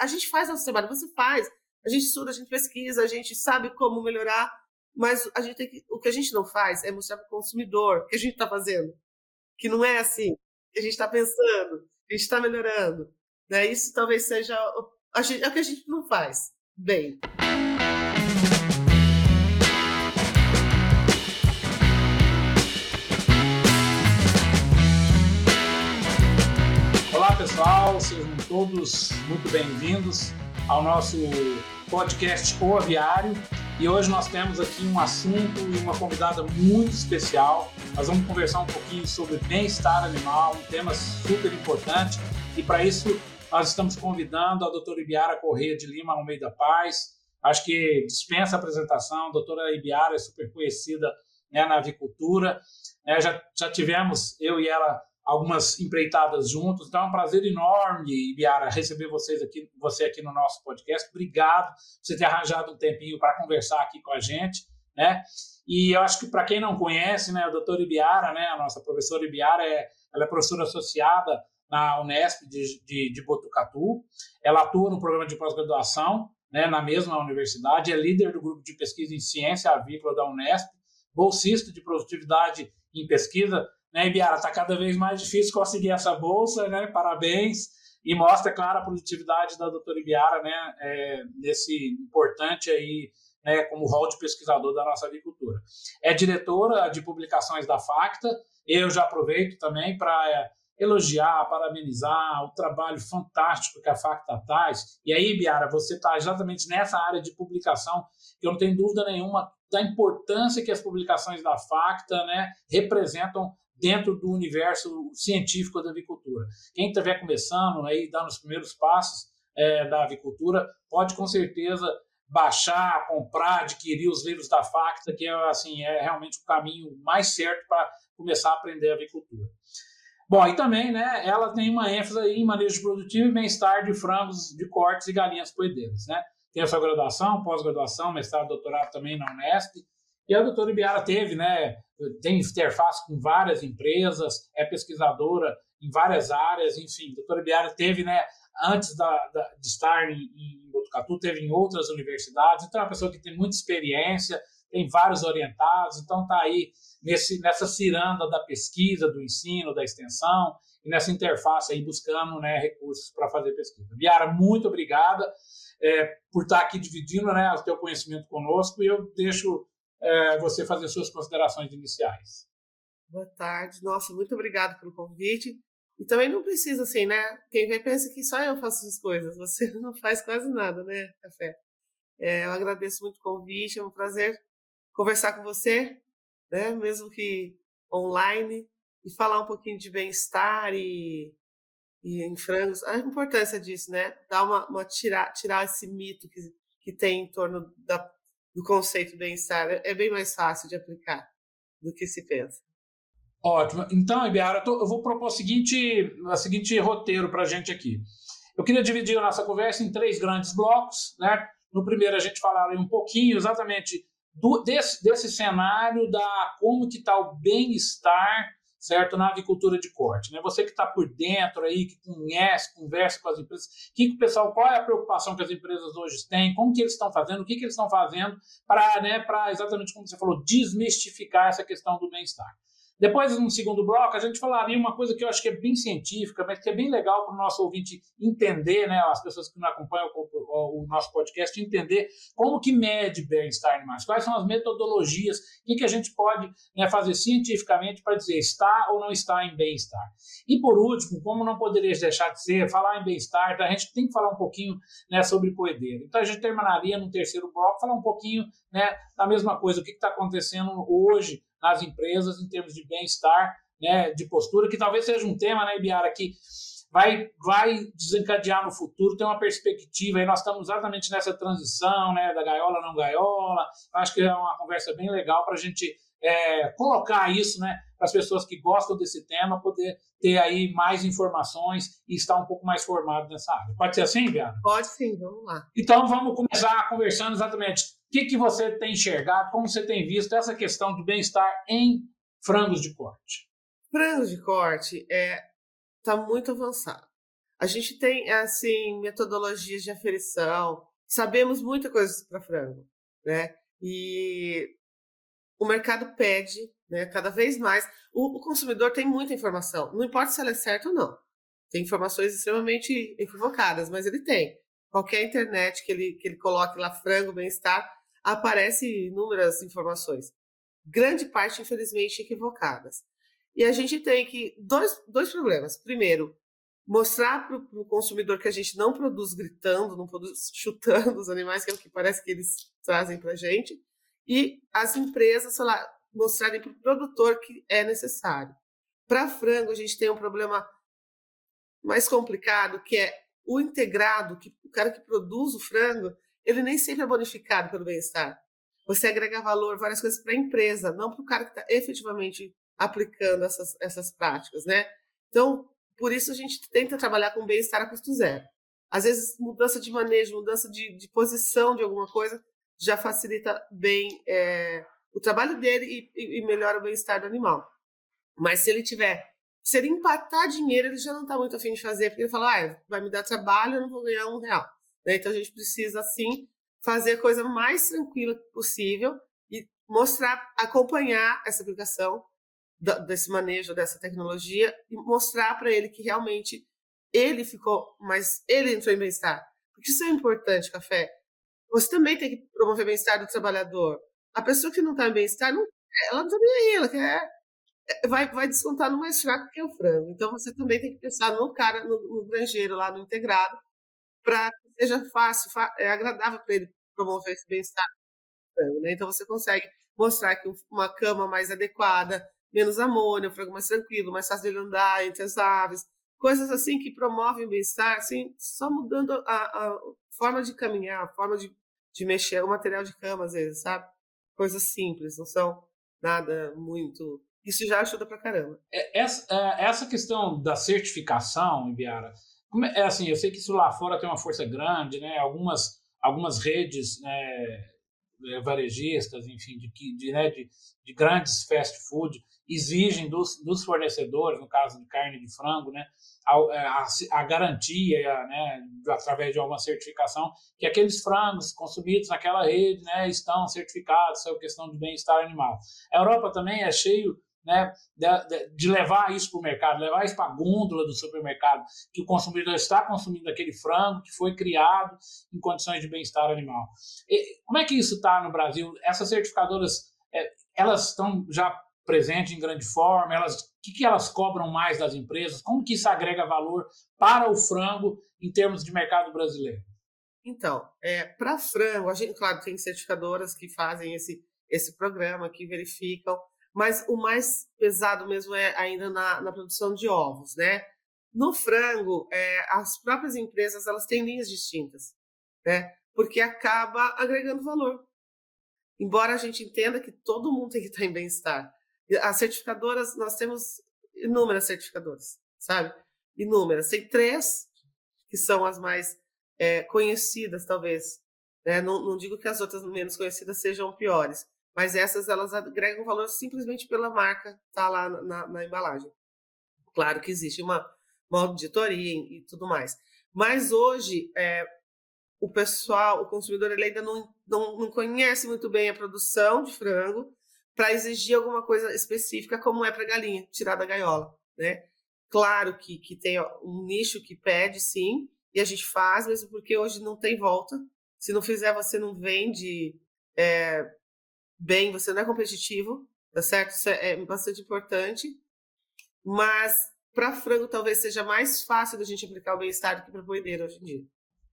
a gente faz nosso trabalho, você faz. A gente estuda, a gente pesquisa, a gente sabe como melhorar, mas a gente tem que, o que a gente não faz é mostrar para o consumidor o que a gente está fazendo. Que não é assim, que a gente está pensando, a gente está melhorando. Né? Isso talvez seja gente, é o que a gente não faz bem. Pessoal, sejam todos muito bem-vindos ao nosso podcast O Aviário. E hoje nós temos aqui um assunto e uma convidada muito especial. Nós vamos conversar um pouquinho sobre bem-estar animal, um tema super importante. E para isso nós estamos convidando a doutora Ibiara Correia de Lima no meio da paz. Acho que dispensa a apresentação. A doutora Ibiara é super conhecida né, na avicultura. É, já, já tivemos, eu e ela, algumas empreitadas juntos. Então é um prazer enorme, Ibiara, receber vocês aqui, você aqui no nosso podcast. Obrigado por você ter arranjado um tempinho para conversar aqui com a gente, né? E eu acho que para quem não conhece, né, a doutora Ibiara, né, a nossa professora Ibiara, é, ela é professora associada na Unesp de, de, de Botucatu. Ela atua no programa de pós-graduação né, na mesma universidade, é líder do grupo de pesquisa em ciência avícola da Unesp, bolsista de produtividade em pesquisa. Né, Ibiara, está cada vez mais difícil conseguir essa bolsa, né? Parabéns. E mostra, claro, a produtividade da doutora Ibiara, né? É, nesse importante aí, né, como rol de pesquisador da nossa agricultura. É diretora de publicações da FACTA. Eu já aproveito também para é, elogiar, parabenizar o trabalho fantástico que a Facta faz. E aí, Biara, você está exatamente nessa área de publicação, que eu não tenho dúvida nenhuma da importância que as publicações da Facta né, representam dentro do universo científico da avicultura. Quem estiver começando, aí, dando os primeiros passos é, da avicultura, pode com certeza baixar, comprar, adquirir os livros da Facta, que é, assim, é realmente o caminho mais certo para começar a aprender a avicultura. Bom, e também, né, ela tem uma ênfase em manejo produtivo e bem-estar de frangos, de cortes e galinhas poedeiras, né? Tem a sua graduação, pós-graduação, mestrado, doutorado também na Unesp. E a doutora Ibiara teve, né, tem interface com várias empresas, é pesquisadora em várias áreas, enfim. A doutora Ibiara teve, né, antes da, da, de estar em, em Botucatu, teve em outras universidades. Então, é uma pessoa que tem muita experiência, tem vários orientados, então está aí nesse, nessa ciranda da pesquisa, do ensino, da extensão, e nessa interface aí buscando né, recursos para fazer pesquisa. Biara, muito obrigada é, por estar tá aqui dividindo né, o teu conhecimento conosco e eu deixo é, você fazer suas considerações iniciais. Boa tarde. Nossa, muito obrigado pelo convite. E também não precisa assim, né? Quem vem pensa que só eu faço as coisas. Você não faz quase nada, né, Café? É, eu agradeço muito o convite. É um prazer conversar com você, né? Mesmo que online, e falar um pouquinho de bem-estar e, e em frangos. A importância disso, né? Dar uma, uma tirar, tirar esse mito que, que tem em torno da, do conceito bem-estar. É, bem mais fácil de aplicar do que se pensa. Ótimo. Então, Ibiara, eu, eu vou propor o seguinte, o seguinte roteiro para a gente aqui. Eu queria dividir a nossa conversa em três grandes blocos. Né? No primeiro, a gente falaria um pouquinho exatamente do, desse, desse cenário da como que está o bem-estar certo na avicultura de corte, né? Você que está por dentro aí, que conhece, conversa com as empresas, que, que o pessoal, qual é a preocupação que as empresas hoje têm, como que eles estão fazendo, o que, que eles estão fazendo para, né, para exatamente como você falou, desmistificar essa questão do bem-estar. Depois, no segundo bloco, a gente falaria uma coisa que eu acho que é bem científica, mas que é bem legal para o nosso ouvinte entender, né, as pessoas que não acompanham o, o, nosso podcast, entender como que mede bem-estar animal, quais são as metodologias, o que, a gente pode né, fazer cientificamente para dizer está ou não está em bem-estar. E por último, como não poderia deixar de ser, falar em bem-estar, então a gente tem que falar um pouquinho né, sobre poedeira. Então a gente terminaria no terceiro bloco, falar um pouquinho né, da mesma coisa, o que está acontecendo hoje nas empresas em termos de bem-estar, né, de postura, que talvez seja um tema, né, Ibiara, que vai, vai desencadear no futuro, tem uma perspectiva, aí nós estamos exatamente nessa transição, né, da gaiola não gaiola, acho que é uma conversa bem legal para a gente é, colocar isso, né, para as pessoas que gostam desse tema poder ter aí mais informações e estar um pouco mais formado nessa área. Pode ser assim, Biara? Pode sim, vamos lá. Então vamos começar conversando exatamente o que, que você tem enxergado, como você tem visto essa questão do bem-estar em frangos de corte? Frangos de corte é tá muito avançado. A gente tem, assim, metodologias de aferição, sabemos muita coisa para frango, né? E o mercado pede, né, cada vez mais. O, o, consumidor tem muita informação, não importa se ela é certa ou não. Tem informações extremamente equivocadas, mas ele tem. Qualquer internet que ele, que ele coloque lá frango, bem-estar, aparece inúmeras informações. Grande parte, infelizmente, equivocadas. E a gente tem que. Dois, dois problemas. Primeiro, mostrar para o consumidor que a gente não produz gritando, não produz chutando os animais, que é o que parece que eles trazem para a gente, e as empresas, sei lá, mostrarem para o produtor que é necessário. Para frango, a gente tem um problema mais complicado, que é o integrado, que o cara que produz o frango, ele nem sempre é bonificado pelo bem-estar. Você agrega valor, várias coisas para a empresa, não para o cara que está efetivamente aplicando essas, essas práticas, né? Então, por isso a gente tenta trabalhar com bem-estar a custo zero. Às vezes, mudança de manejo, mudança de, de posição de alguma coisa já facilita bem é, o trabalho dele e, e melhora o bem-estar do animal. Mas se ele tiver, se ele empatar dinheiro, ele já não está muito afim de fazer, porque ele fala, ah, vai me dar trabalho, eu não vou ganhar um real. Né? Então a gente precisa, assim, fazer a coisa mais tranquila possível e mostrar, acompanhar essa aplicação desse manejo dessa tecnologia e mostrar para ele que realmente ele ficou, mas ele entrou em bem-estar. Porque isso é importante, café. Você também tem que promover bem-estar do trabalhador. A pessoa que não está em bem-estar, não, ela não está nem aí, ela quer é, vai, vai descontar no mais fraco que é o frango. Então você também tem que pensar no cara, no, no granjeiro lá no integrado, para que seja fácil, é agradável para ele promover esse bem-estar. Né? Então você consegue mostrar que uma cama mais adequada, menos amônia, um frango mais tranquilo, mais fácil de andar entre as aves, coisas assim que promovem o bem-estar, assim, só mudando a, a, forma de caminhar, a forma de, de mexer, o material de cama às vezes, sabe? Coisas simples, não são nada muito. Isso já ajuda pra caramba. É, essa, é, essa questão da certificação, Ibiara, é assim, eu sei que isso lá fora tem uma força grande, né? Algumas, algumas redes né, varejistas, enfim, de, de, né, de, de grandes fast food, exigem dos, dos fornecedores, no caso de carne de frango, né, a, é, a, a garantia, né, através de alguma certificação, que aqueles frangos consumidos naquela rede né, estão certificados sobre questão de bem-estar animal. A Europa também é cheio né, de, de levar isso para o mercado, levar isso para a gôndola do supermercado, que o consumidor está consumindo aquele frango que foi criado em condições de bem-estar animal. E, como é que isso está no Brasil? Essas certificadoras, é, elas estão já presente em grande forma? Elas, o que, que elas cobram mais das empresas? Como que isso agrega valor para o frango em termos de mercado brasileiro? Então, é, para frango, a gente, claro, tem certificadoras que fazem esse, esse programa, que verificam, mas o mais pesado mesmo é ainda na, na produção de ovos, né? No frango, é, as próprias empresas elas têm linhas distintas, né? Porque acaba agregando valor. Embora a gente entenda que todo mundo tem que estar em bem-estar, as certificadoras, nós temos inúmeras certificadoras, sabe? Inúmeras. Tem três que são as mais é, conhecidas, talvez. Né? Não, não, digo que as outras menos conhecidas sejam piores, mas essas elas agregam valor simplesmente pela marca tá lá na, na, na embalagem. Claro que existe uma, uma auditoria e, tudo mais. Mas hoje, é, o pessoal, o consumidor, ele ainda não, não, não conhece muito bem a produção de frango, para exigir alguma coisa específica, como é para galinha, tirar da gaiola, né? Claro que, que tem um nicho que pede, sim, e a gente faz, mesmo porque hoje não tem volta. Se não fizer, você não vende é, bem, você não é competitivo, tá certo? Isso é, é bastante importante. Mas para frango talvez seja mais fácil da gente aplicar o bem-estar do que para boideiro hoje em dia.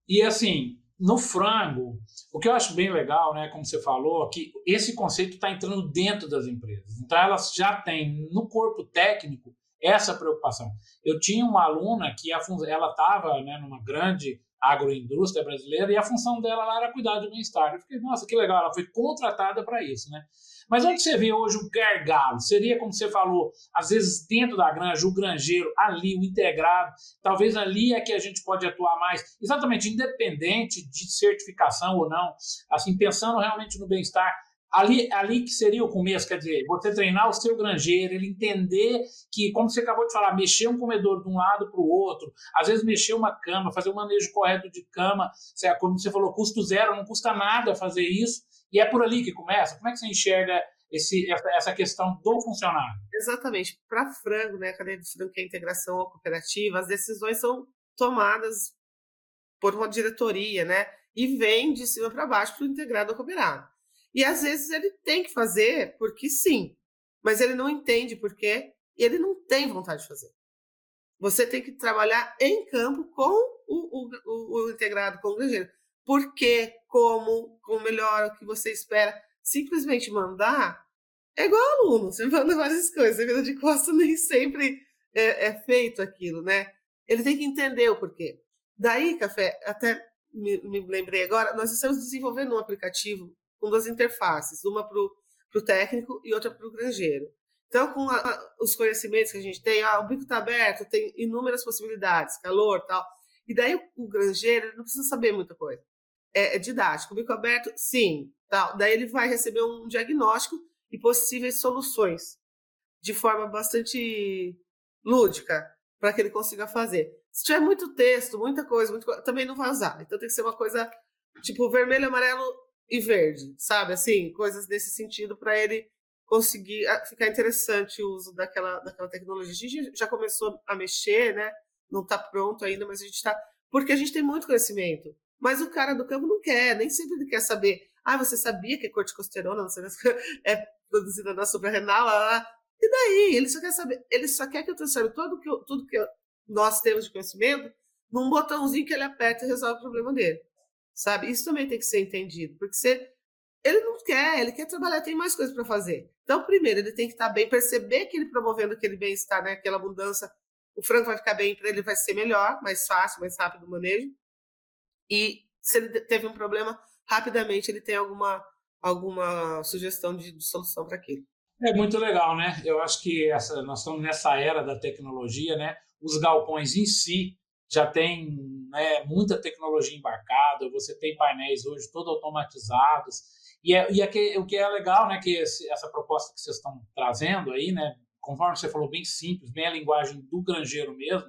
E assim, no frango, o que eu acho bem legal, né, como você falou, que esse conceito está entrando dentro das empresas. Então, elas já têm no corpo técnico essa preocupação. Eu tinha uma aluna que a, ela estava né, numa grande agroindústria brasileira e a função dela lá era cuidar do bem-estar. Eu fiquei, nossa, que legal, ela foi contratada para isso, né? Mas onde você vê hoje o gargalo? Seria, como você falou, às vezes dentro da granja, o granjeiro, ali, o integrado. Talvez ali é que a gente pode atuar mais, exatamente independente de certificação ou não. Assim, pensando realmente no bem-estar, ali, ali que seria o começo, quer dizer, você treinar o seu granjeiro, ele entender que, como você acabou de falar, mexer um comedor de um lado para o outro, às vezes mexer uma cama, fazer o um manejo correto de cama, como você falou, custo zero, não custa nada fazer isso, e é por ali que começa. Como é que você enxerga esse, essa questão do funcionário? Exatamente. Para frango, né, a cadeia de frango que é integração cooperativa, as decisões são tomadas por uma diretoria, né? E vem de cima para baixo para o integrado cooperado. E às vezes ele tem que fazer porque sim, mas ele não entende porque ele não tem vontade de fazer. Você tem que trabalhar em campo com o, o, o integrado, com o granjeiro. Por quê? Como? Como melhor? O que você espera? Simplesmente mandar é igual aluno. Você manda várias coisas. A vida de costa nem sempre é, é feito aquilo, né? Ele tem que entender o porquê. Daí, Café, até me, me lembrei agora, nós estamos desenvolvendo um aplicativo com duas interfaces, uma para o técnico e outra para o granjeiro. Então, com a, os conhecimentos que a gente tem, ah, o bico está aberto, tem inúmeras possibilidades, calor tal. E daí o, o granjeiro não precisa saber muita coisa. É, é, didático. Bico aberto, sim. Tal. Daí ele vai receber um diagnóstico e possíveis soluções de forma bastante lúdica para que ele consiga fazer. Se tiver muito texto, muita coisa, também não vai usar. Então tem que ser uma coisa tipo vermelho, amarelo e verde, sabe? Assim, coisas nesse sentido para ele conseguir ah, ficar interessante o uso daquela, daquela tecnologia. A gente já começou a mexer, né? Não está pronto ainda, mas a gente está. Porque a gente tem muito conhecimento. Mas o cara do campo não quer, nem sempre ele quer saber. Ah, você sabia que corticosterona não é produzida na suprarrenal? E daí? Ele só quer saber, ele só quer que eu transforme tudo que, eu, tudo que nós temos de conhecimento num botãozinho que ele aperta e resolve o problema dele. Sabe? Isso também tem que ser entendido, porque você, ele não quer, ele quer trabalhar, tem mais coisas para fazer. Então, primeiro, ele tem que estar bem, perceber que ele promovendo aquele bem-estar, né, aquela abundância, o frango vai ficar bem, para ele vai ser melhor, mais fácil, mais rápido o manejo. E se ele teve um problema, rapidamente ele tem alguma, alguma sugestão de, de solução para aquilo. É muito legal, né? Eu acho que essa, nós estamos nessa era da tecnologia, né? Os galpões em si já tem né, muita tecnologia embarcada, você tem painéis hoje todos automatizados. E, é, e é o que é legal, né, que esse, essa proposta que vocês estão trazendo aí, né, conforme você falou, bem simples, bem a linguagem do granjeiro mesmo,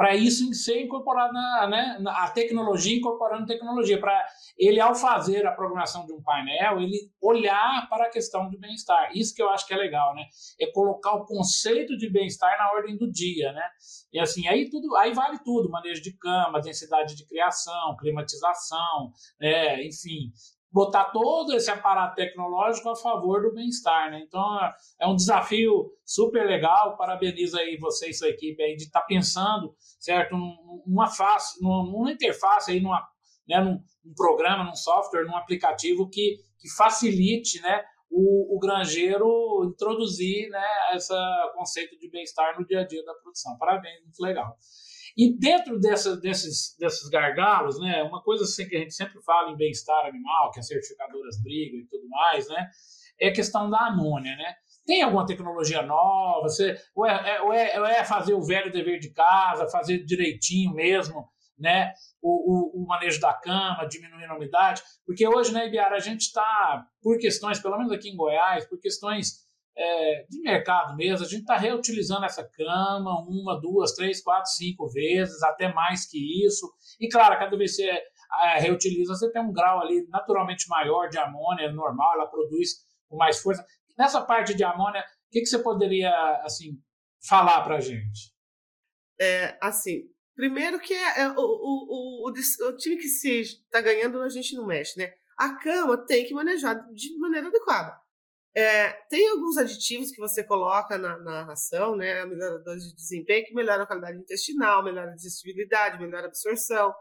para isso ser incorporado na, né, na, a tecnologia incorporando tecnologia, para ele ao fazer a programação de um painel, ele olhar para a questão do bem-estar. Isso que eu acho que é legal, né? É colocar o conceito de bem-estar na ordem do dia, né? E assim, aí tudo, aí vale tudo, manejo de cama, densidade de criação, climatização, né? enfim, botar todo esse aparato tecnológico a favor do bem-estar, né? Então é um desafio super legal. Parabenizo aí vocês, sua equipe aí de estar tá pensando, certo, numa face, numa interface aí, numa, né, num, num, programa, num software, num aplicativo que, que facilite, né, o, o granjeiro introduzir, né, esse conceito de bem-estar no dia a dia da produção. Parabéns, muito legal. E dentro dessa, desses, desses gargalos, né, uma coisa assim que a gente sempre fala em bem-estar animal, que as certificadoras brigam e tudo mais, né, é a questão da amônia, né? Tem alguma tecnologia nova? Você, ou, é, é, ou, é, ou é fazer o velho dever de casa, fazer direitinho mesmo, né? O, o, o, manejo da cama, diminuindo a umidade, porque hoje, né, Ibiara, a gente está, por questões, pelo menos aqui em Goiás, por questões é, de mercado mesmo, a gente está reutilizando essa cama uma, duas, três, quatro, cinco vezes, até mais que isso. E claro, cada vez que você é, reutiliza, você tem um grau ali naturalmente maior de amônia, normal, ela produz com mais força. Nessa parte de amônia, o que, que você poderia assim falar para a gente? É, assim, primeiro que é, é o, o, o, o, time que se está ganhando, a gente não mexe, né? A cama tem que manejar de maneira adequada. É, tem alguns aditivos que você coloca na, na ração, né, melhoradores de desempenho, que melhoram a qualidade intestinal, melhoram a digestibilidade, melhoram a absorção.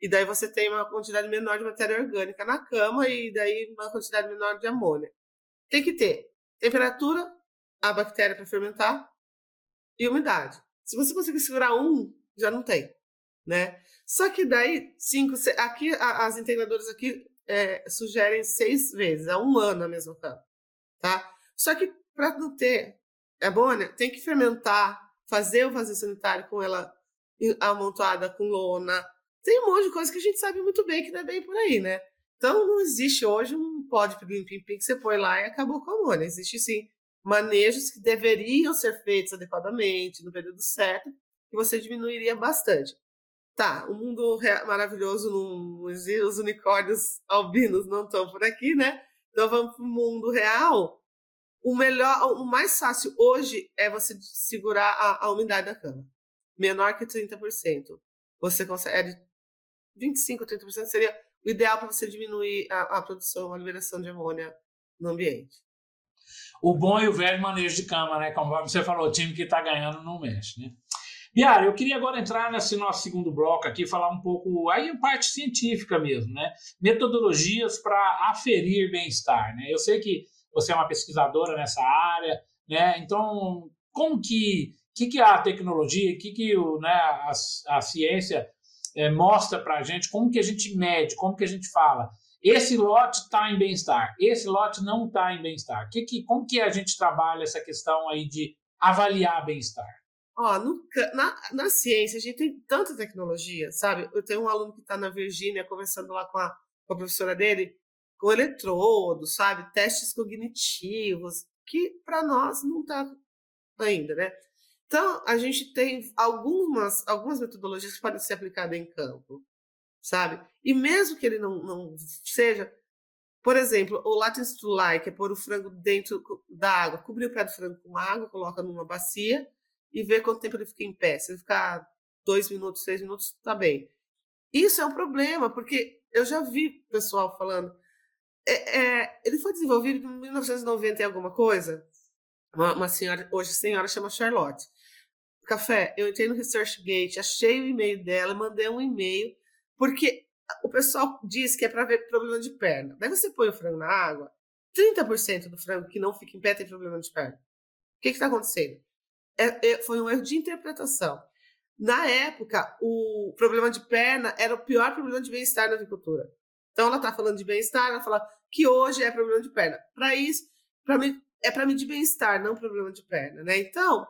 E daí você tem uma quantidade menor de matéria orgânica na cama e daí uma quantidade menor de amônia. Tem que ter temperatura, a bactéria para fermentar e umidade. Se você conseguir segurar um, já não tem, né? Só que daí, cinco, aqui as integradoras aqui é, sugerem seis vezes, é um ano a mesma cama? Só que para não ter amônia, tem que fermentar, fazer o vazio sanitário com ela amontoada com lona. Tem um monte de coisa que a gente sabe muito bem que não é bem por aí, né? Então, não existe hoje um pó de pim-pim-pim que você põe lá e acabou com a amônia. Existe, sim, manejos que deveriam ser feitos adequadamente, no período certo, que você diminuiria bastante. Tá, o mundo maravilhoso, não, os unicórnios albinos não estão por aqui, né? Então vamos para o mundo real. O melhor, o mais fácil hoje é você segurar a, a umidade da cama. Menor que 30%. Você consegue. 25, 30% seria o ideal para você diminuir a, a produção, a liberação de amônia no ambiente. O bom e o velho manejo de cama, né? Como você falou, o time que está ganhando não mexe, né? Biara, eu queria agora entrar nesse nosso segundo bloco aqui, falar um pouco, aí a parte científica mesmo, né? Metodologias para aferir bem-estar, né? Eu sei que você é uma pesquisadora nessa área, né? Então, como que, que, que a tecnologia, que, que o, né, a, a ciência é, mostra para a gente, como que a gente mede, como que a gente fala, esse lote está em bem-estar, esse lote não está em bem-estar. Que, que, como que a gente trabalha essa questão aí de avaliar bem-estar? Ó, no, na, na ciência, a gente tem tanta tecnologia, sabe? Eu tenho um aluno que está na Virgínia, conversando lá com a, com a professora dele, com eletrodos, sabe? Testes cognitivos, que para nós não está ainda, né? Então, a gente tem algumas, algumas metodologias que podem ser aplicadas em campo, sabe? E mesmo que ele não, não seja, por exemplo, o latency to lie, que é pôr o frango dentro da água, cobrir o pé do frango com água, coloca numa bacia, e ver quanto tempo ele fica em pé. Se ele ficar dois minutos, três minutos, tá bem. Isso é um problema, porque eu já vi pessoal falando. É, é, ele foi desenvolvido em 1990 e alguma coisa. Uma, uma, senhora, hoje senhora, chama Charlotte. Café, eu entrei no ResearchGate, achei o e-mail dela, mandei um e-mail, porque o pessoal diz que é para ver problema de perna. Daí você põe o frango na água, 30% do frango que não fica em pé tem problema de perna. O que está acontecendo? é, é, foi um erro de interpretação. Na época, o problema de perna era o pior problema de bem-estar na agricultura. Então, ela está falando de bem-estar, ela fala que hoje é problema de perna. Para isso, para mim, é para de bem-estar, não problema de perna, né? Então,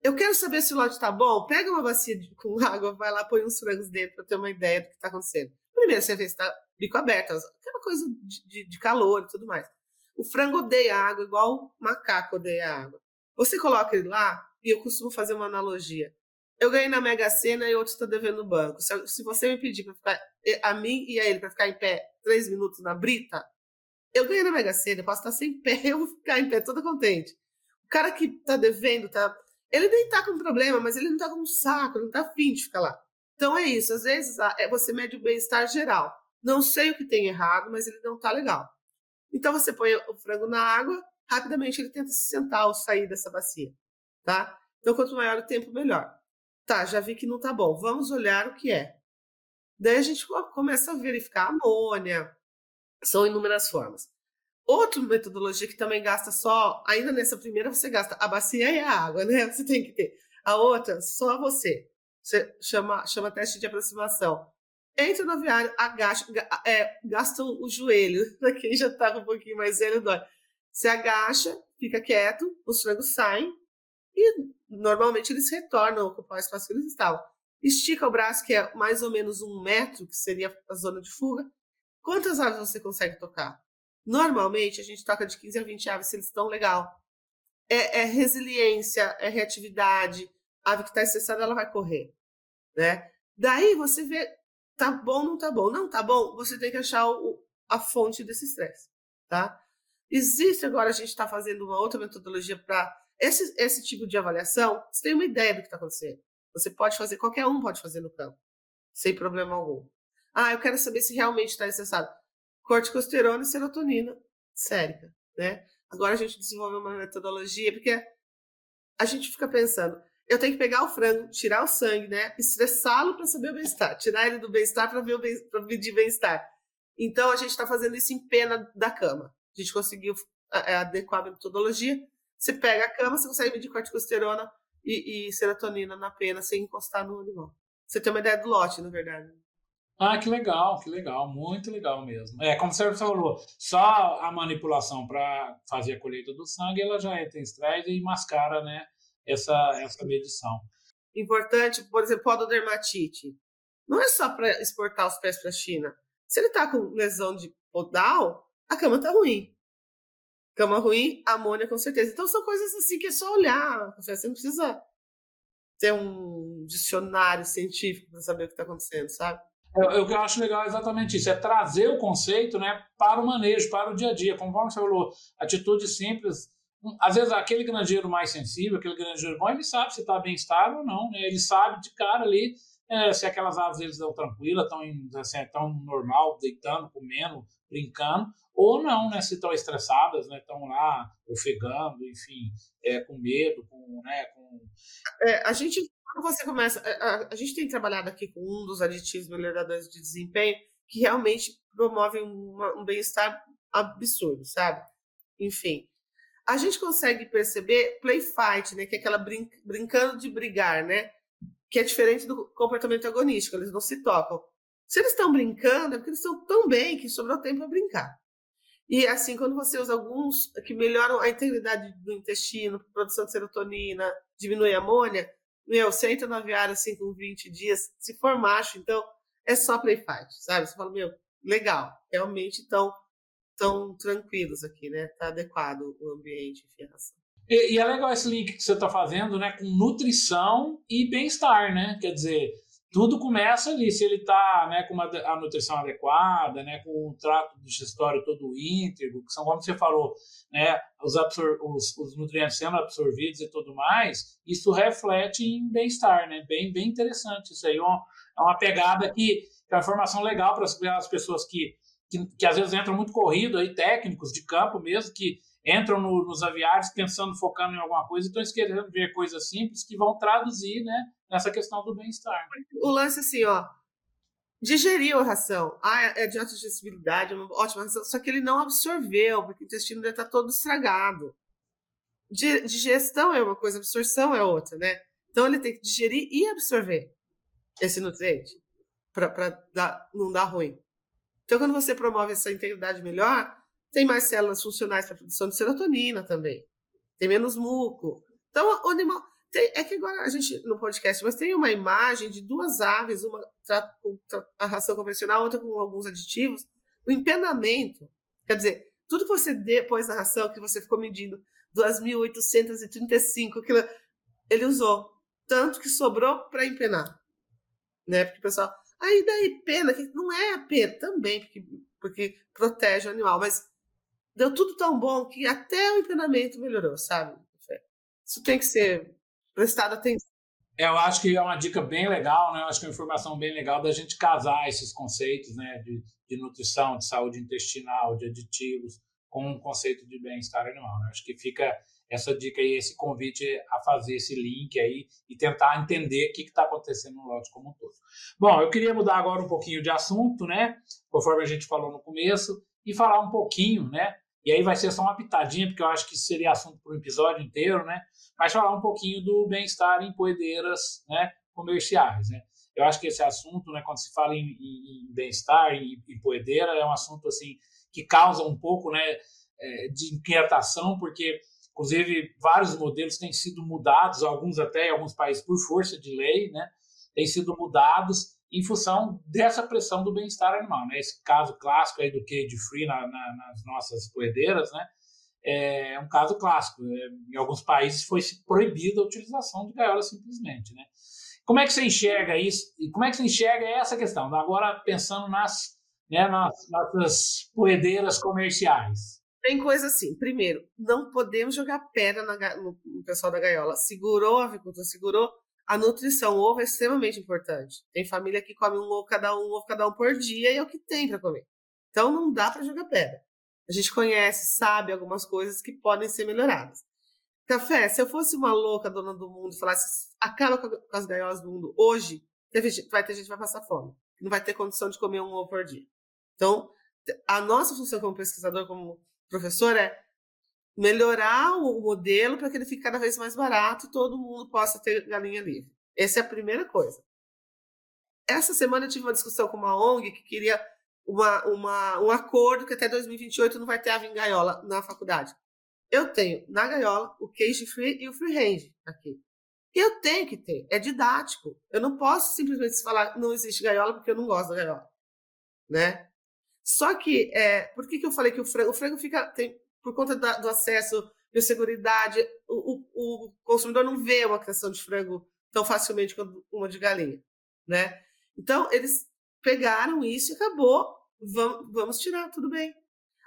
eu quero saber se o lote está bom. Pega uma bacia de, com água, vai lá, põe uns frangos dentro para ter uma ideia do que está acontecendo. Primeiro, você vê se está bico aberto, aquela coisa de, de, de calor e tudo mais. O frango odeia água, igual o macaco odeia água. Você coloca ele lá, e eu costumo fazer uma analogia. Eu ganhei na Mega Sena e outro está devendo no banco. Se, se você me pedir para ficar, a mim e a ele, para ficar em pé três minutos na brita, eu ganhei na Mega Sena, eu posso estar sem pé, eu vou ficar em pé toda contente. O cara que está devendo, tá, ele nem está com problema, mas ele não está com saco, não está afim de ficar lá. Então é isso, às vezes é, você mede o bem-estar geral. Não sei o que tem errado, mas ele não está legal. Então você põe o frango na água, rapidamente ele tenta se sentar ou sair dessa bacia tá? Então, quanto maior o tempo, melhor. Tá, já vi que não tá bom. Vamos olhar o que é. Daí a gente começa a verificar amônia. São inúmeras formas. Outra metodologia que também gasta só, ainda nessa primeira você gasta a bacia e a água, né? Você tem que ter. A outra, só você. Você chama, chama teste de aproximação. Entra no aviário, agacha, é, gasta o joelho. Para quem já estava um pouquinho mais velho, dói. Você agacha, fica quieto, os frangos saem, e normalmente eles retornam a ocupar o espaço que eles estavam. Estica o braço, que é mais ou menos um metro, que seria a zona de fuga. Quantas aves você consegue tocar? Normalmente a gente toca de 15 a 20 aves se eles estão legal. É, é resiliência, é reatividade. A ave que está estressada, ela vai correr. Né? Daí você vê, tá bom, não tá bom. Não tá bom, você tem que achar o, a fonte desse estresse. Tá? Existe agora, a gente está fazendo uma outra metodologia para esse, esse tipo de avaliação, você tem uma ideia do que está acontecendo. Você pode fazer, qualquer um pode fazer no campo, sem problema algum. Ah, eu quero saber se realmente está estressado. Corticosterona e serotonina sérica, né? Agora a gente desenvolveu uma metodologia, porque a gente fica pensando, eu tenho que pegar o frango, tirar o sangue, né? Estressá-lo para saber o bem-estar, tirar ele do bem-estar para ver o bem, para medir bem-estar. Então a gente está fazendo isso em pena da cama. A gente conseguiu adequar a metodologia você pega a cama, você consegue medir corticosterona e, e serotonina na pena sem encostar no animal. Você tem uma ideia do lote, na verdade. Ah, que legal, que legal, muito legal mesmo. É, como você falou, só a manipulação para fazer a colheita do sangue, ela já entra em estresse e mascara, né, essa, essa medição. Importante, por exemplo, pododermatite. Não é só para exportar os pés para a China. Se ele está com lesão de podal, a cama está ruim. Cama ruim, amônia com certeza. Então são coisas assim que é só olhar. Você não precisa ter um dicionário científico para saber o que está acontecendo, sabe? O que eu acho legal é exatamente isso, é trazer o conceito né, para o manejo, para o dia a dia. Conforme você falou, atitude simples. Às vezes, aquele granjeiro mais sensível, aquele granjeiro bom, ele sabe se está bem-estar ou não. Né? Ele sabe de cara ali é, se aquelas aves eles estão tranquilas, estão assim, tão normal, deitando, comendo, brincando, ou não, né? Se estão estressadas, né? Estão lá ofegando, enfim, é, com medo, com, né? Com... É, a gente quando você começa, a, a, gente tem trabalhado aqui com um dos aditivos melhoradores de desempenho que realmente promovem um bem-estar absurdo, sabe? Enfim, a gente consegue perceber play fight, né? Que é aquela brin brincando de brigar, né? que é diferente do comportamento agonístico, eles não se tocam. Se eles estão brincando, é porque eles estão tão bem que sobrou tempo para brincar. E assim, quando você usa alguns que melhoram a integridade do intestino, produção de serotonina, diminui a amônia, meu, você entra no aviário assim com 20 dias, se for macho, então é só play fight, sabe? Você fala, meu, legal, realmente estão tão tranquilos aqui, né? Tá adequado o ambiente, enfim, e, e, é legal esse link que você está fazendo, né, com nutrição e bem-estar, né? Quer dizer, tudo começa ali, se ele está né, com uma, a nutrição adequada, né, com o trato digestório todo íntegro, que são, como você falou, né, os, absor os, os nutrientes sendo absorvidos e tudo mais, isso reflete em bem-estar, né? Bem, bem interessante. Isso aí é uma, é uma pegada que, é uma informação legal para as pessoas que, que, que às vezes entram muito corrido, aí, técnicos de campo mesmo, que entram no, nos aviários pensando, focando em alguma coisa, eles querendo ver coisas simples que vão traduzir né, nessa questão do bem-estar. O lance assim, ó, digeriu a ração. Ah, é de alta digestibilidade, é ótima ração, só que ele não absorveu, porque o intestino dele está todo estragado. Digestão é uma coisa, absorção é outra, né? Então ele tem que digerir e absorver esse nutriente para não dar ruim. Então, quando você promove essa integridade melhor, tem mais células funcionais para produção de serotonina também. Tem menos muco. Então, o animal. Tem, é que agora a gente, no podcast, mas tem uma imagem de duas aves, uma com a ração convencional, outra com alguns aditivos. O empenamento, quer dizer, tudo que você depois da ração, que você ficou medindo, 2.835 quilos, ele usou. Tanto que sobrou para empenar. Né? Porque o pessoal, aí daí pena, que não é a pena, também, porque, porque protege o animal, mas deu tudo tão bom que até o empenamento melhorou, sabe? Isso tem que ser prestado atenção. É, eu acho que é uma dica bem legal, né? Eu acho que é uma informação bem legal da gente casar esses conceitos, né? De, de nutrição, de saúde intestinal, de aditivos, com um conceito de bem-estar animal. Né? Acho que fica essa dica aí, esse convite a fazer esse link aí e tentar entender o que está acontecendo no lote como um todo. Bom, eu queria mudar agora um pouquinho de assunto, né? Conforme a gente falou no começo, e falar um pouquinho, né? E aí vai ser só uma pitadinha, porque eu acho que seria assunto para o episódio inteiro, né? Mas falar um pouquinho do bem-estar em poedeiras né, comerciais, né? Eu acho que esse assunto, né, quando se fala em, em, em bem-estar, em, em poedeira, é um assunto assim que causa um pouco né, é, de inquietação, porque, inclusive, vários modelos têm sido mudados, alguns até em alguns países por força de lei, né? Têm sido mudados em função dessa pressão do bem-estar animal. Né? Esse caso clássico aí do cage free na, na, nas nossas poedeiras, né? é um caso clássico. É, em alguns países foi proibida a utilização de gaiola simplesmente. Né? Como é que você enxerga isso? E como é que você enxerga essa questão? Agora pensando nas, né, nas, nas poedeiras comerciais. Tem coisa assim. Primeiro, não podemos jogar pedra na, no, pessoal da gaiola. Segurou a avicultura, segurou a nutrição, o ovo é extremamente importante. Tem família que come um ovo cada um, um ovo cada um por dia e é o que tem para comer. Então não dá para jogar pedra. A gente conhece, sabe algumas coisas que podem ser melhoradas. Café, se eu fosse uma louca dona do mundo e falasse acaba com as gaiolas do mundo hoje, vai ter gente que vai passar fome. Não vai ter condição de comer um ovo por dia. Então, a nossa função como pesquisador, como professor, é melhorar o modelo para que ele fique cada vez mais barato e todo mundo possa ter galinha livre. Essa é a primeira coisa. Essa semana eu tive uma discussão com uma ONG que queria uma, uma, um acordo que até 2028 não vai ter ave em gaiola na faculdade. Eu tenho na gaiola o cage free e o free range aqui. Eu tenho que ter, é didático. Eu não posso simplesmente falar não existe gaiola porque eu não gosto da gaiola, né? Só que, é, por que, que eu falei que o frango, o frango fica, tem, por conta da, do acesso, de seguridade, o, o, o, consumidor não vê uma criação de frango tão facilmente quanto uma de galinha, né? Então, eles pegaram isso e acabou, vamos, vamos tirar, tudo bem.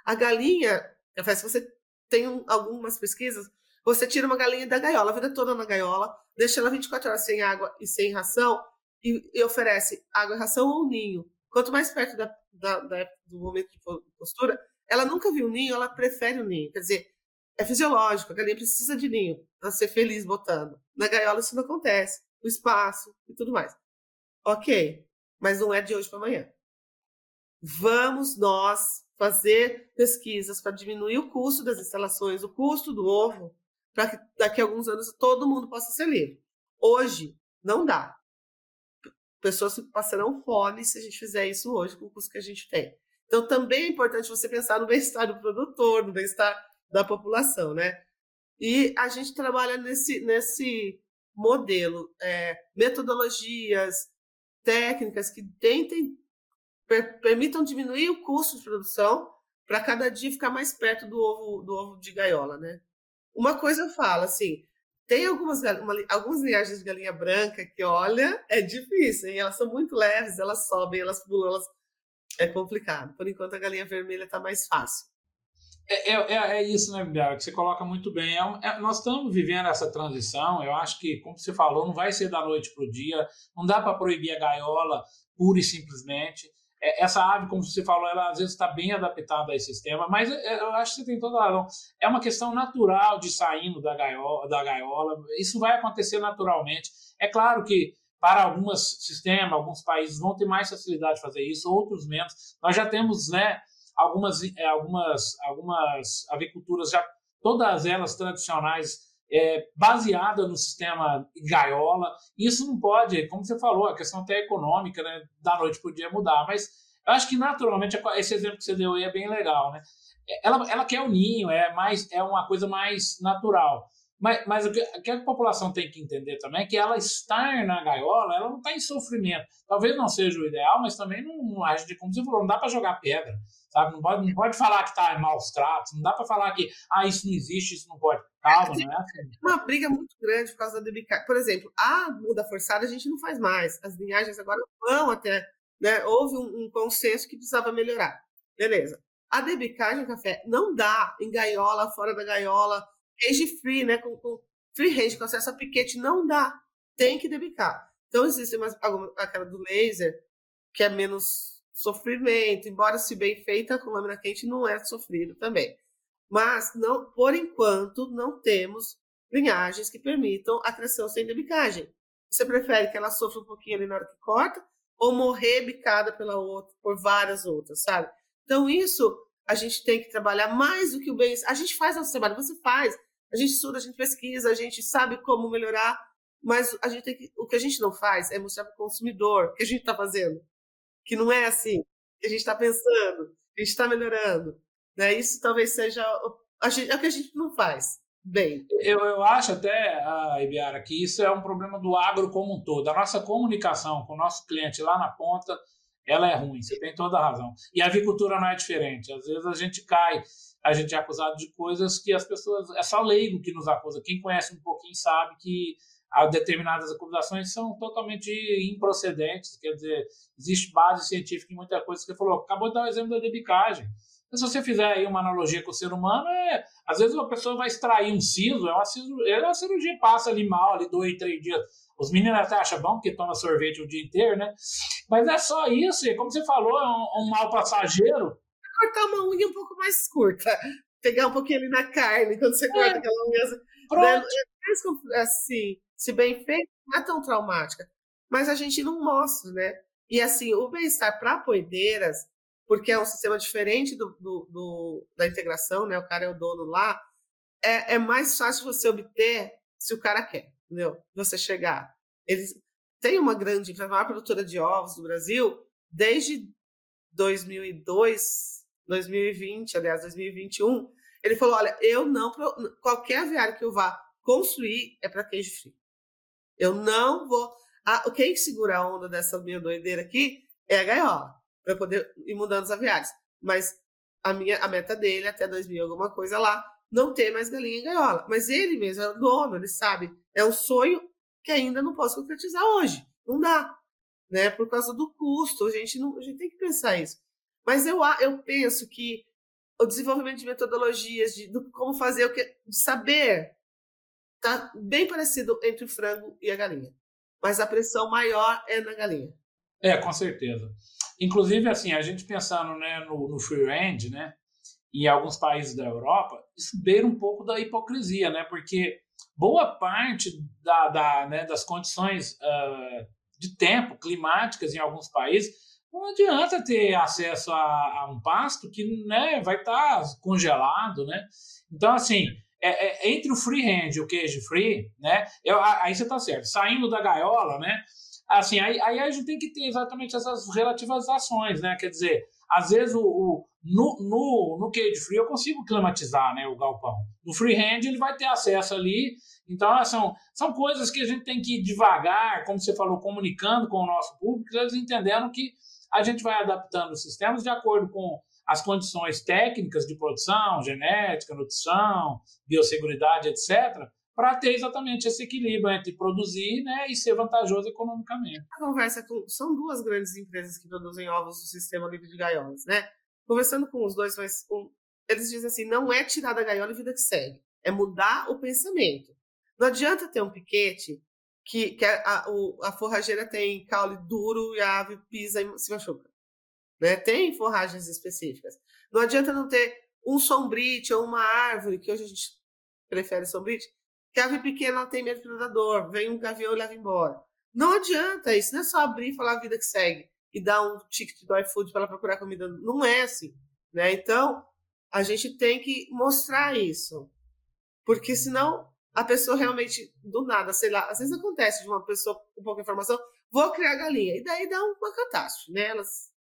A galinha, se você tem algumas pesquisas, você tira uma galinha da gaiola, a vida toda na gaiola, deixa ela 24 horas sem água e sem ração e, e oferece água, ração ou ninho. Quanto mais perto da, da, da, do momento de postura, ela nunca viu ninho, ela prefere o ninho. Quer dizer, é fisiológico, a galinha precisa de ninho para ser feliz botando. Na gaiola isso não acontece, o espaço e tudo mais. Ok, mas não é de hoje para amanhã. Vamos nós fazer pesquisas para diminuir o custo das instalações, o custo do ovo, para que daqui a alguns anos todo mundo possa ser livre. Hoje, não dá. Pessoas passarão fome se a gente fizer isso hoje com o custo que a gente tem. Então, também é importante você pensar no bem-estar do produtor, no bem-estar da população, né? E a gente trabalha nesse, nesse modelo, é, metodologias, técnicas que tentem, per, permitam diminuir o custo de produção para cada dia ficar mais perto do ovo, do ovo de gaiola, né? Uma coisa eu falo, assim, tem algumas, uma, algumas linhagens de galinha branca que, olha, é difícil, hein? Elas são muito leves, elas sobem, elas pulam, elas... é complicado. Por enquanto, a galinha vermelha está mais fácil. É, é, é, é isso, né, que você coloca muito bem. É, é, nós estamos vivendo essa transição. Eu acho que, como você falou, não vai ser da noite para o dia. Não dá para proibir a gaiola pura e simplesmente. É, essa ave, como você falou, ela às vezes está bem adaptada a esse sistema, mas eu acho que você tem toda a razão. É uma questão natural de saindo da gaiola, da gaiola. Isso vai acontecer naturalmente. É claro que para alguns sistemas, alguns países vão ter mais facilidade de fazer isso, outros menos. Nós já temos, né, algumas, é, algumas, algumas aviculturas já todas elas tradicionais é, no sistema gaiola. Isso não pode, como você falou, a questão até econômica, né, da noite para o dia mudar, mas eu acho que naturalmente esse exemplo que você deu aí é bem legal, né? Ela, ela quer o ninho, é mais é uma coisa mais natural. Mas, mas o que a população tem que entender também é que ela estar na gaiola, ela não está em sofrimento. Talvez não seja o ideal, mas também não, age de como você falou, não dá para jogar pedra. Sabe? Não, pode, não pode falar que está em maus tratos, não dá para falar que ah, isso não existe, isso não pode. Calma, não é assim. Uma briga muito grande por causa da DBK. Por exemplo, a muda forçada a gente não faz mais. As linhagens agora vão até. Né? Houve um, um consenso que precisava melhorar. Beleza. A debicagem café não dá em gaiola, fora da gaiola, range free, né? Com, com free range, com acesso a piquete, não dá. Tem que debicar. Então, existe mais, alguma, aquela do laser, que é menos sofrimento, embora se bem feita com lâmina quente não é sofrido também. Mas não, por enquanto não temos linhagens que permitam a criação sem debicagem. Você prefere que ela sofra um pouquinho ali na hora que corta ou morrer bicada pela outra, por várias outras, sabe? Então isso a gente tem que trabalhar mais do que o bem. A gente faz nosso trabalho, você faz. A gente estuda, a gente pesquisa, a gente sabe como melhorar, mas a gente tem que, o que a gente não faz é mostrar para o consumidor o que a gente está fazendo que não é assim que a gente está pensando, a gente está melhorando. Né? Isso talvez seja a gente, é o que a gente não faz bem. Eu, eu acho até, a Ibiara, que isso é um problema do agro como um todo. A nossa comunicação com o nosso cliente lá na ponta, ela é ruim, você tem toda a razão. E a avicultura não é diferente. Às vezes a gente cai, a gente é acusado de coisas que as pessoas. É só leigo que nos acusa. Quem conhece um pouquinho sabe que determinadas acusações são totalmente improcedentes, quer dizer, existe base científica em muita coisa. Você falou, acabou de dar o exemplo da debicagem. Mas se você fizer aí uma analogia com o ser humano, é, às vezes uma pessoa vai extrair um siso, é uma, é uma cirurgia, passa ali mal, ali dois, três dias. Os meninos até acham bom porque toma sorvete o dia inteiro, né? Mas é só isso, como você falou, é um, um mal passageiro. Cortar uma unha um pouco mais curta, pegar um pouquinho ali na carne quando você corta é. aquela unha. Né? Pronto. É, assim, se bem feito, não é tão traumática. Mas a gente não mostra, né? E assim, o bem-estar para poedeiras, porque é um sistema diferente do, do, do, da integração, né? O cara é o dono lá, é, é mais fácil você obter se o cara quer, entendeu? Você chegar. Eles têm uma grande, a maior produtora de ovos do Brasil, desde 2002, 2020, aliás, 2021, ele falou: olha, eu não. Qualquer aviário que eu vá construir é para queijo frio. Eu não vou. Ah, quem segura a onda dessa minha doideira aqui é a gaiola, para poder ir mudando os aviários. Mas a minha a meta dele até 2000 alguma coisa lá, não ter mais galinha em gaiola. Mas ele mesmo é o dono, ele sabe. É um sonho que ainda não posso concretizar hoje. Não dá, né? Por causa do custo. A gente não, a gente tem que pensar isso. Mas eu eu penso que o desenvolvimento de metodologias de, de como fazer o que de saber tá bem parecido entre o frango e a galinha. Mas a pressão maior é na galinha. É, com certeza. Inclusive, assim, a gente pensando né, no, no free range, né, em alguns países da Europa, isso beira um pouco da hipocrisia, né, porque boa parte da, da né, das condições uh, de tempo climáticas em alguns países não adianta ter acesso a, a um pasto que né, vai estar tá congelado, né? Então, assim, é, é, entre o free range e o queijo free, né? Eu, aí você está certo. Saindo da gaiola, né? Assim, aí, aí a gente tem que ter exatamente essas relativizações, né? Quer dizer, às vezes o, o no, no, no cage free eu consigo climatizar né, o galpão. No freehand ele vai ter acesso ali. Então, são, são coisas que a gente tem que ir devagar, como você falou, comunicando com o nosso público, eles entendendo que a gente vai adaptando os sistemas de acordo com as condições técnicas de produção, genética, nutrição, biosseguridade, etc., para ter exatamente esse equilíbrio entre produzir né, e ser vantajoso economicamente. A conversa com. São duas grandes empresas que produzem ovos no sistema livre de gaiolas, né? Conversando com os dois, mas um, eles dizem assim: não é tirar da gaiola e vida que segue, é mudar o pensamento. Não adianta ter um piquete que, que a, a, forrageira tem caule duro e a ave pisa e se machuca. Né? Tem forragens específicas. Não adianta não ter um sombrite ou uma árvore, que hoje a gente prefere sombrite, que a ave pequena tem medo de predador, vem um gavião e leva embora. Não adianta isso, não é só abrir e falar a vida que segue e dar um ticket do iFood para ela procurar comida. Não é assim. Né? Então, a gente tem que mostrar isso. Porque senão a pessoa realmente, do nada, sei lá, às vezes acontece de uma pessoa com pouca informação, vou criar galinha. E daí dá uma catástrofe, né? Elas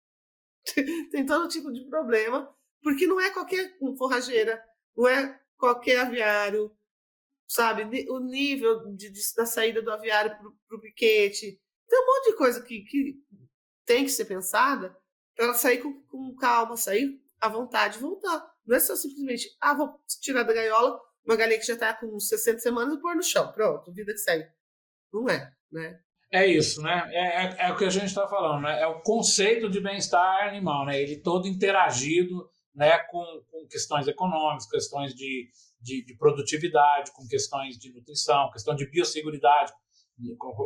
têm todo tipo de problema, porque não é qualquer forrageira, não é qualquer aviário, sabe? O nível de, de, da saída do aviário para o piquete. Tem um monte de coisa que, que tem que ser pensada para ela sair com, com calma, sair à vontade e voltar. Não é só simplesmente, ah, vou tirar da gaiola uma galinha que já está com 60 semanas e pôr no chão. Pronto, vida que segue. Não é, né? É isso, né? É, é, é o que a gente está falando, né? É o conceito de bem-estar animal, né? Ele todo interagido né, com, com questões econômicas, questões de, de, de, produtividade, com questões de nutrição, questão de biosseguridade,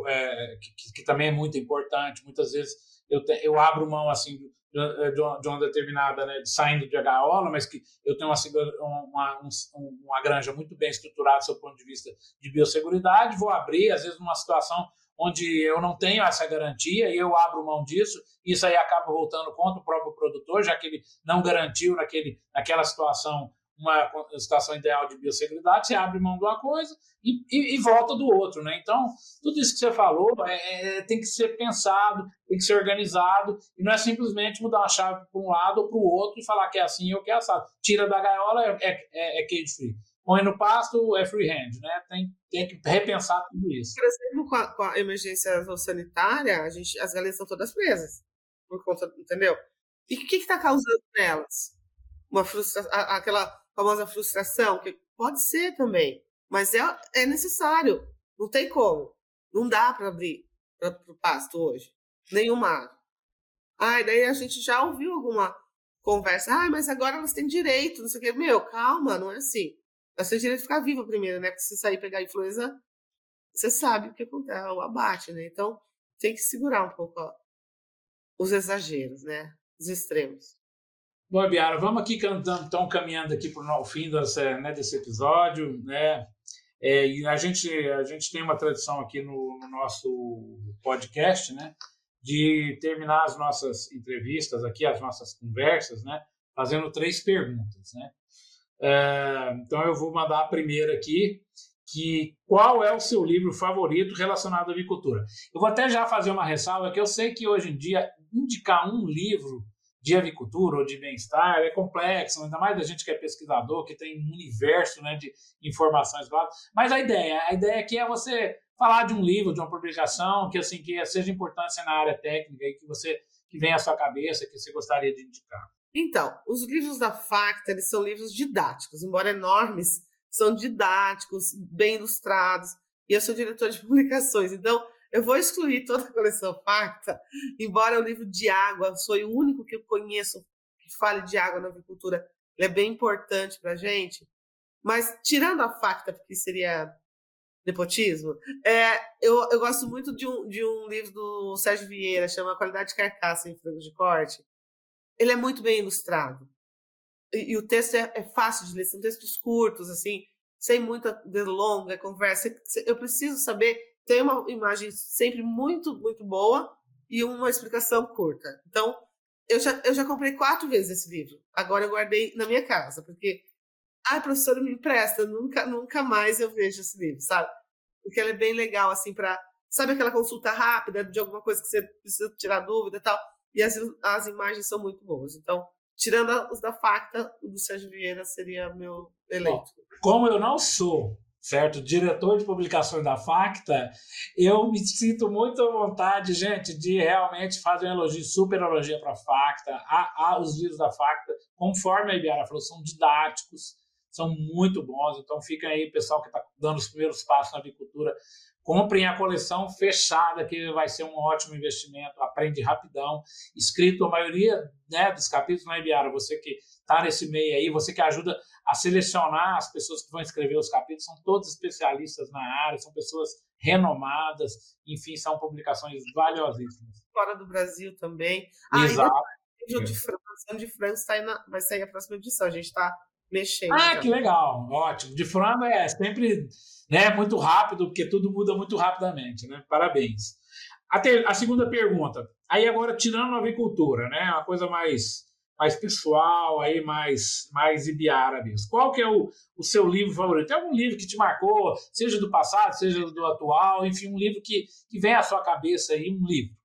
é, que, que, também é muito importante. Muitas vezes eu, te, eu abro mão assim de, de, uma, de uma determinada, né, de saindo de gaiola, mas que eu tenho uma, uma, um, uma granja muito bem estruturada do ponto de vista de biosseguridade, vou abrir, às vezes, numa situação onde eu não tenho essa garantia e eu abro mão disso, isso aí acaba voltando contra o próprio produtor, já que ele não garantiu naquele, naquela situação uma situação ideal de biosseguridade, você abre mão de uma coisa e, e, e volta do outro, né? Então, tudo isso que você falou é, é, tem que ser pensado, tem que ser organizado, e não é simplesmente mudar uma chave para um lado ou para o outro e falar que é assim ou que é assado. Tira da gaiola, é, é, é, é cage free. Põe no pasto, é freehand, né? Tem, tem que repensar tudo isso. Exemplo, com a, com a emergência sanitária, a gente, as galinhas estão todas presas, por conta, entendeu? E o que está causando nelas? Uma frustração, aquela famosa frustração, que pode ser também, mas é, é necessário, não tem como. Não dá para abrir para o pasto hoje, nenhuma. Ah, daí a gente já ouviu alguma conversa, ah, mas agora elas têm direito, não sei o quê. Meu, calma, não é assim. Elas têm direito de ficar viva primeiro, né? Porque se sair pegar influenza, você sabe o que acontece, é o abate, né? Então tem que segurar um pouco ó, os exageros, né? Os extremos. Bom, Biara, vamos aqui então caminhando aqui para o fim desse, né, desse episódio, né? É, e a gente a gente tem uma tradição aqui no, no, nosso podcast, né, de terminar as nossas entrevistas aqui, as nossas conversas, né, fazendo três perguntas, né. É, então eu vou mandar a primeira aqui, que qual é o seu livro favorito relacionado à avicultura? Eu vou até já fazer uma ressalva que eu sei que hoje em dia indicar um livro de avicultura ou de bem-estar é complexo, ainda mais da gente que é pesquisador, que tem um universo né, de informações lá. Mas a ideia, a ideia aqui é você falar de um livro, de uma publicação que assim que seja importância na área técnica e que você que vem à sua cabeça, que você gostaria de indicar. Então, os livros da Facta, eles são livros didáticos, embora enormes, são didáticos, bem ilustrados, e eu sou diretor de publicações, então eu vou excluir toda a coleção Facta, embora o livro de água, sou o único que eu conheço que fale de água na agricultura, ele é bem importante para a gente, mas tirando a Facta, porque seria nepotismo, é, eu, eu gosto muito de um, de um livro do Sérgio Vieira, chama Qualidade de Carcaça em Frango de Corte, ele é muito bem ilustrado. E, e o texto é, é, fácil de ler, são textos curtos, assim, sem muita delonga conversa. Eu preciso saber, tem uma imagem sempre muito, muito boa e uma explicação curta. Então, eu já, eu já comprei quatro vezes esse livro. Agora eu guardei na minha casa, porque, ai, professora, me empresta, nunca, nunca mais eu vejo esse livro, sabe? Porque ele é bem legal, assim, para Sabe aquela consulta rápida de alguma coisa que você precisa tirar dúvida e tal? e as, as imagens são muito boas. Então, tirando os da Facta, o do Sérgio Vieira seria meu eleito. Bom, como eu não sou certo? Diretor de publicações da Facta, eu me sinto muito à vontade, gente, de realmente fazer um elogio, super elogio para a Facta. A, os livros da Facta, conforme a Ibiara falou, são didáticos, são muito bons. Então, fica aí, pessoal que está dando os primeiros passos na agricultura, Comprem a coleção fechada, que vai ser um ótimo investimento, aprende rapidão. Escrito a maioria né, dos capítulos na Ibiara, você que está nesse meio aí, você que ajuda a selecionar as pessoas que vão escrever os capítulos, são todos especialistas na área, são pessoas renomadas, enfim, são publicações valiosíssimas. Fora do Brasil também. Exato. Ah, de França, de França tá na, vai sair a próxima edição, a gente está mexendo. Ah, que legal, ótimo. De França é sempre né? Muito rápido, porque tudo muda muito rapidamente, né? Parabéns. A, ter, a segunda pergunta. Aí agora tirando a avicultura, né? Uma coisa mais mais pessoal, aí mais mais ibiara mesmo. Qual que é o, o seu livro favorito? Tem algum livro que te marcou, seja do passado, seja do atual, enfim, um livro que, que vem à sua cabeça aí, um livro?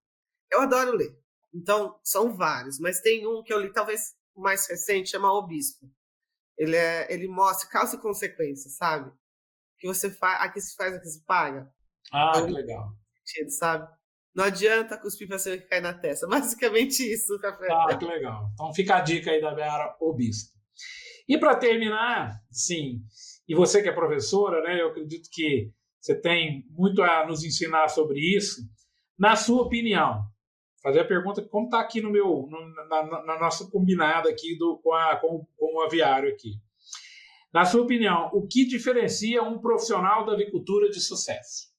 Eu adoro ler. Então, são vários, mas tem um que eu li talvez mais recente, chama O Bispo. Ele, é, ele mostra causa e consequência, sabe? que você faz, aqui se faz, aqui se paga. Ah, então, que legal. Sabe? Não adianta cuspir para cima que cai na testa. Basicamente isso, café. Ah, que legal. Então fica a dica aí da Beara Obispo. E para terminar, sim, e você que é professora, né, eu acredito que você tem muito a nos ensinar sobre isso. Na sua opinião, fazer a pergunta como está aqui no meu, no, na, na, na, nossa combinada aqui do, com, a, com, com o aviário aqui. Na sua opinião, o que diferencia um profissional da avicultura de sucesso?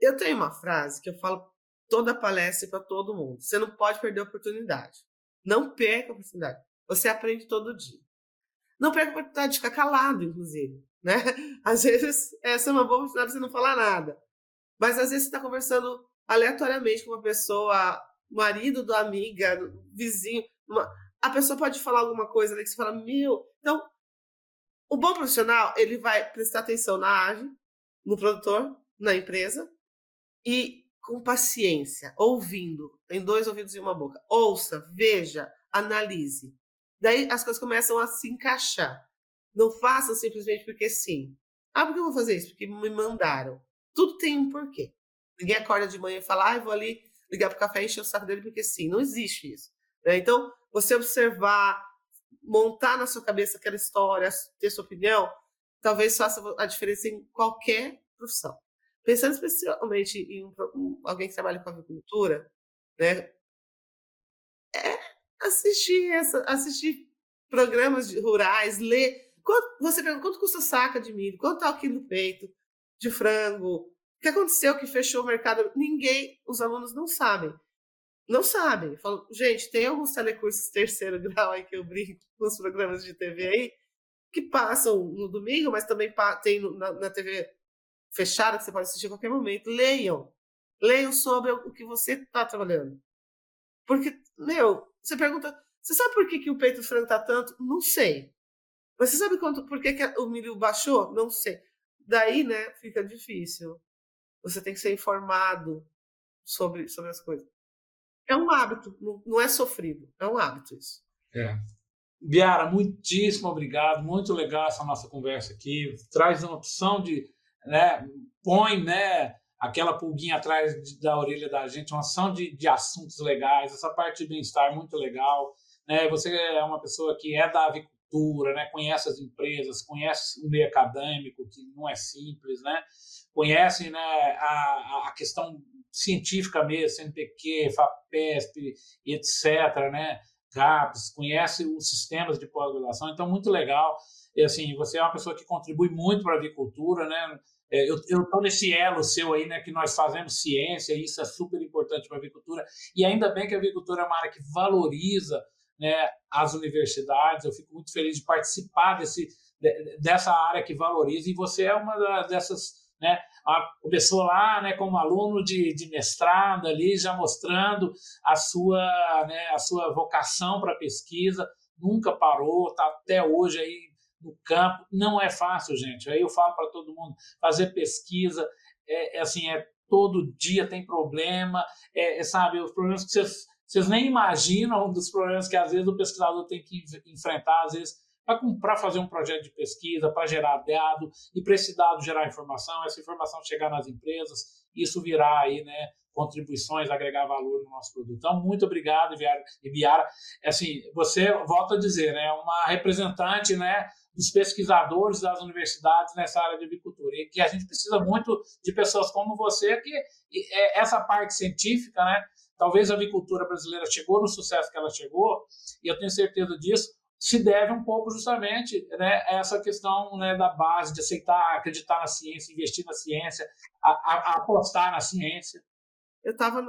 Eu tenho uma frase que eu falo toda palestra para todo mundo. Você não pode perder a oportunidade. Não perca a oportunidade. Você aprende todo dia. Não perca a oportunidade de ficar calado, inclusive. Né? Às vezes, essa é uma boa oportunidade de você não falar nada. Mas às vezes você está conversando aleatoriamente com uma pessoa, marido da amiga, vizinho. Uma... A pessoa pode falar alguma coisa ali que você fala, meu. Então, o bom profissional, ele vai prestar atenção na ave, no produtor, na empresa e com paciência, ouvindo, em dois ouvidos e uma boca. Ouça, veja, analise. Daí as coisas começam a se encaixar. Não façam simplesmente porque sim. Ah, por que eu vou fazer isso? Porque me mandaram. Tudo tem um porquê. Ninguém acorda de manhã e fala, ah, eu vou ali ligar para o café e encher o saco dele porque sim. Não existe isso. Né? Então, você observar, montar na sua cabeça aquela história, ter sua opinião, talvez faça a diferença em qualquer profissão. Pensando especialmente em um, alguém que trabalha com agricultura, né? É assistir essa, assistir programas rurais, ler. Quanto, você pergunta quanto custa saca de milho, quanto está o quilo do peito de frango, o que aconteceu que fechou o mercado? Ninguém, os alunos não sabem não sabem. Gente, tem alguns telecursos terceiro grau aí que eu brinco com os programas de TV aí, que passam no domingo, mas também tem na, na TV fechada, que você pode assistir a qualquer momento. Leiam. Leiam sobre o que você está trabalhando. Porque, meu, você pergunta, você sabe por que, que o peito frango está tanto? Não sei. Mas você sabe quanto, por que, que o milho baixou? Não sei. Daí, né, fica difícil. Você tem que ser informado sobre, sobre as coisas. É um hábito, não é sofrido, é um hábito isso. É. Biara, muitíssimo obrigado, muito legal essa nossa conversa aqui. Traz uma opção de, né, põe, né, aquela pulguinha atrás da orelha da gente, uma ação de, de assuntos legais, essa parte de bem-estar muito legal. né? Você é uma pessoa que é da avicultura, né? Conhece as empresas, conhece o meio acadêmico, que não é simples, né? Conhece, né, a, a questão científica mesmo, CNPq, FAPESP, etc., né? GAPS, conhece os sistemas de pós-graduação, então muito legal. E assim, você é uma pessoa que contribui muito para a avicultura, né? É, eu estou nesse elo seu aí, né, que nós fazemos ciência, e isso é super importante para a avicultura, e ainda bem que a avicultura é uma área que valoriza né, as universidades, eu fico muito feliz de participar desse, dessa área que valoriza, e você é uma dessas, né, começou lá né, como aluno de, de mestrado ali, já mostrando a sua, né, a sua vocação para pesquisa, nunca parou, está até hoje aí no campo. Não é fácil, gente. Aí eu falo para todo mundo: fazer pesquisa é, é, assim, é todo dia tem problema, é, é sabe, os problemas que vocês, vocês nem imaginam dos problemas que às vezes o pesquisador tem que enfrentar, às vezes para fazer um projeto de pesquisa, para gerar dado e para esse dado gerar informação, essa informação chegar nas empresas, isso virar aí, né, contribuições, agregar valor no nosso produto. Então, muito obrigado, Ibiara. Assim, você, volta a dizer, né, uma representante, né, dos pesquisadores das universidades nessa área de agricultura. E que a gente precisa muito de pessoas como você, que é essa parte científica, né? Talvez a agricultura brasileira chegou no sucesso que ela chegou, e eu tenho certeza disso, se deve um pouco justamente né, a essa questão né, da base, de aceitar, acreditar na ciência, investir na ciência, a, a, a apostar na ciência. Eu estava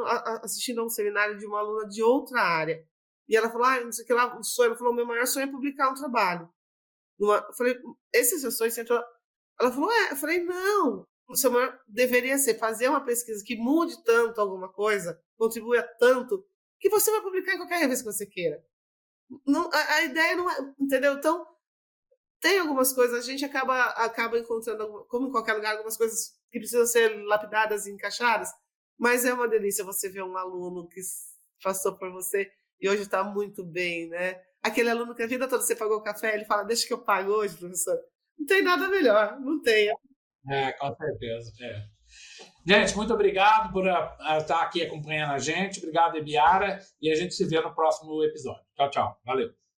assistindo a um seminário de uma aluna de outra área, e ela falou, ah, não sei o que lá, o sonho, ela falou, meu maior sonho é publicar um trabalho. Numa, eu falei, esse seu sonho, você entrou... Ela falou, é, eu falei, não, o seu maior deveria ser fazer uma pesquisa que mude tanto alguma coisa, contribua tanto, que você vai publicar em qualquer revista que você queira. Não, a, a, ideia não é, entendeu? Então, tem algumas coisas, a gente acaba, acaba encontrando, como em qualquer lugar, algumas coisas que precisam ser lapidadas e encaixadas, mas é uma delícia você ver um aluno que passou por você e hoje está muito bem, né? Aquele aluno que a vida toda você pagou o café, ele fala, deixa que eu pago hoje, professor. Não tem nada melhor, não tem. É, com certeza. É. Gente, muito obrigado por a, a estar aqui acompanhando a gente. Obrigado, Ebiara. E a gente se vê no próximo episódio. Tchau, tchau. Valeu.